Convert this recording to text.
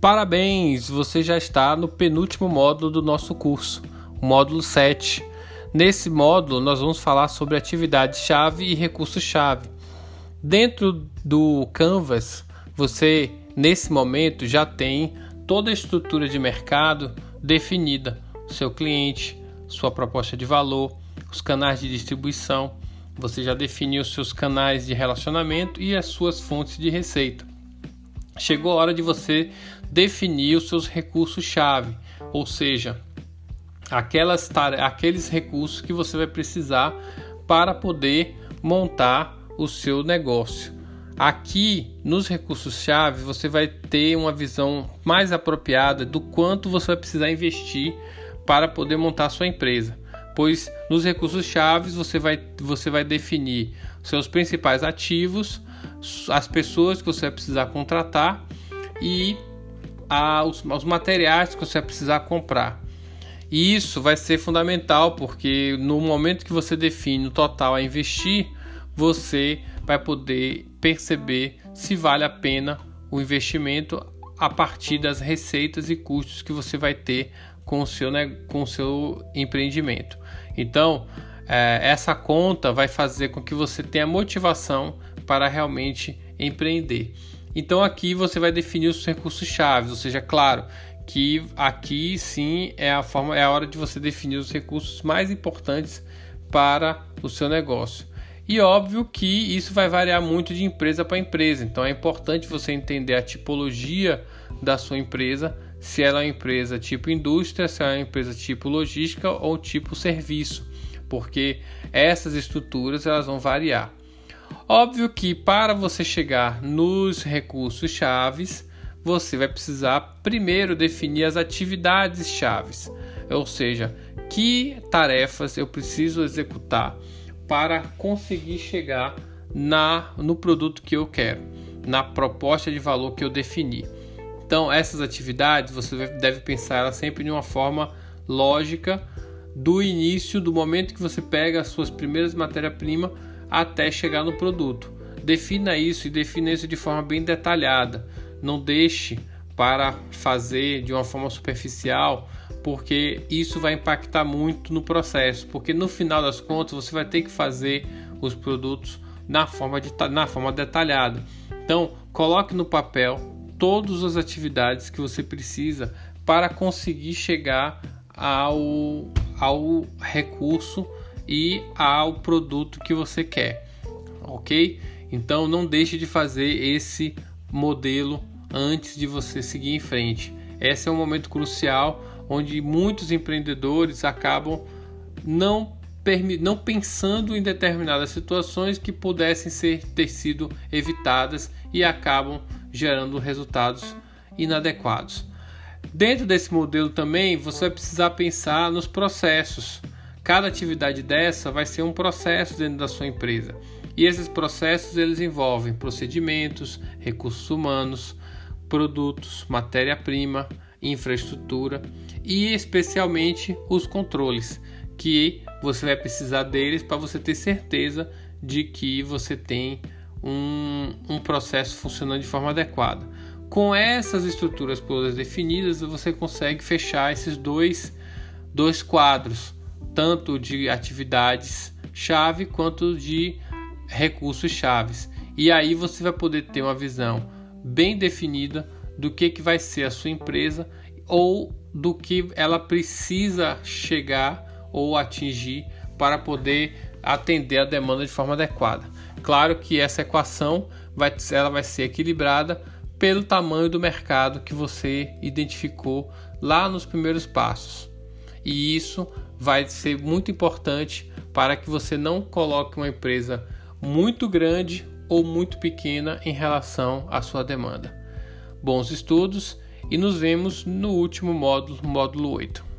Parabéns, você já está no penúltimo módulo do nosso curso, o módulo 7. Nesse módulo, nós vamos falar sobre atividade-chave e recurso-chave. Dentro do Canvas, você nesse momento já tem toda a estrutura de mercado definida: seu cliente, sua proposta de valor, os canais de distribuição. Você já definiu seus canais de relacionamento e as suas fontes de receita. Chegou a hora de você definir os seus recursos-chave, ou seja, aquelas aqueles recursos que você vai precisar para poder montar o seu negócio. Aqui nos recursos-chave você vai ter uma visão mais apropriada do quanto você vai precisar investir para poder montar sua empresa. Pois nos recursos-chave você vai, você vai definir seus principais ativos, as pessoas que você vai precisar contratar e a, os, os materiais que você vai precisar comprar. E isso vai ser fundamental porque no momento que você define o total a investir, você vai poder perceber se vale a pena o investimento a partir das receitas e custos que você vai ter com o seu, né, com o seu empreendimento. Então, é, essa conta vai fazer com que você tenha motivação para realmente empreender. Então aqui você vai definir os recursos chaves, ou seja, claro que aqui sim é a forma é a hora de você definir os recursos mais importantes para o seu negócio. E óbvio que isso vai variar muito de empresa para empresa. Então é importante você entender a tipologia da sua empresa, se ela é uma empresa tipo indústria, se ela é uma empresa tipo logística ou tipo serviço, porque essas estruturas elas vão variar. Óbvio que para você chegar nos recursos chaves, você vai precisar primeiro definir as atividades chaves, ou seja, que tarefas eu preciso executar para conseguir chegar na no produto que eu quero, na proposta de valor que eu defini. Então, essas atividades você deve pensar sempre de uma forma lógica do início, do momento que você pega as suas primeiras matérias-primas até chegar no produto. Defina isso e defina isso de forma bem detalhada. Não deixe para fazer de uma forma superficial, porque isso vai impactar muito no processo. Porque no final das contas você vai ter que fazer os produtos na forma, de, na forma detalhada. Então, coloque no papel todas as atividades que você precisa para conseguir chegar ao, ao recurso e ao produto que você quer, ok? Então não deixe de fazer esse modelo antes de você seguir em frente. Esse é um momento crucial onde muitos empreendedores acabam não, não pensando em determinadas situações que pudessem ser, ter sido evitadas e acabam gerando resultados inadequados. Dentro desse modelo também você vai precisar pensar nos processos. Cada atividade dessa vai ser um processo dentro da sua empresa. E esses processos eles envolvem procedimentos, recursos humanos, produtos, matéria-prima, infraestrutura e especialmente os controles, que você vai precisar deles para você ter certeza de que você tem um, um processo funcionando de forma adequada. Com essas estruturas todas definidas, você consegue fechar esses dois, dois quadros tanto de atividades chave quanto de recursos chaves. E aí você vai poder ter uma visão bem definida do que, que vai ser a sua empresa ou do que ela precisa chegar ou atingir para poder atender a demanda de forma adequada. Claro que essa equação vai, ela vai ser equilibrada pelo tamanho do mercado que você identificou lá nos primeiros passos. E isso vai ser muito importante para que você não coloque uma empresa muito grande ou muito pequena em relação à sua demanda. Bons estudos e nos vemos no último módulo, módulo 8.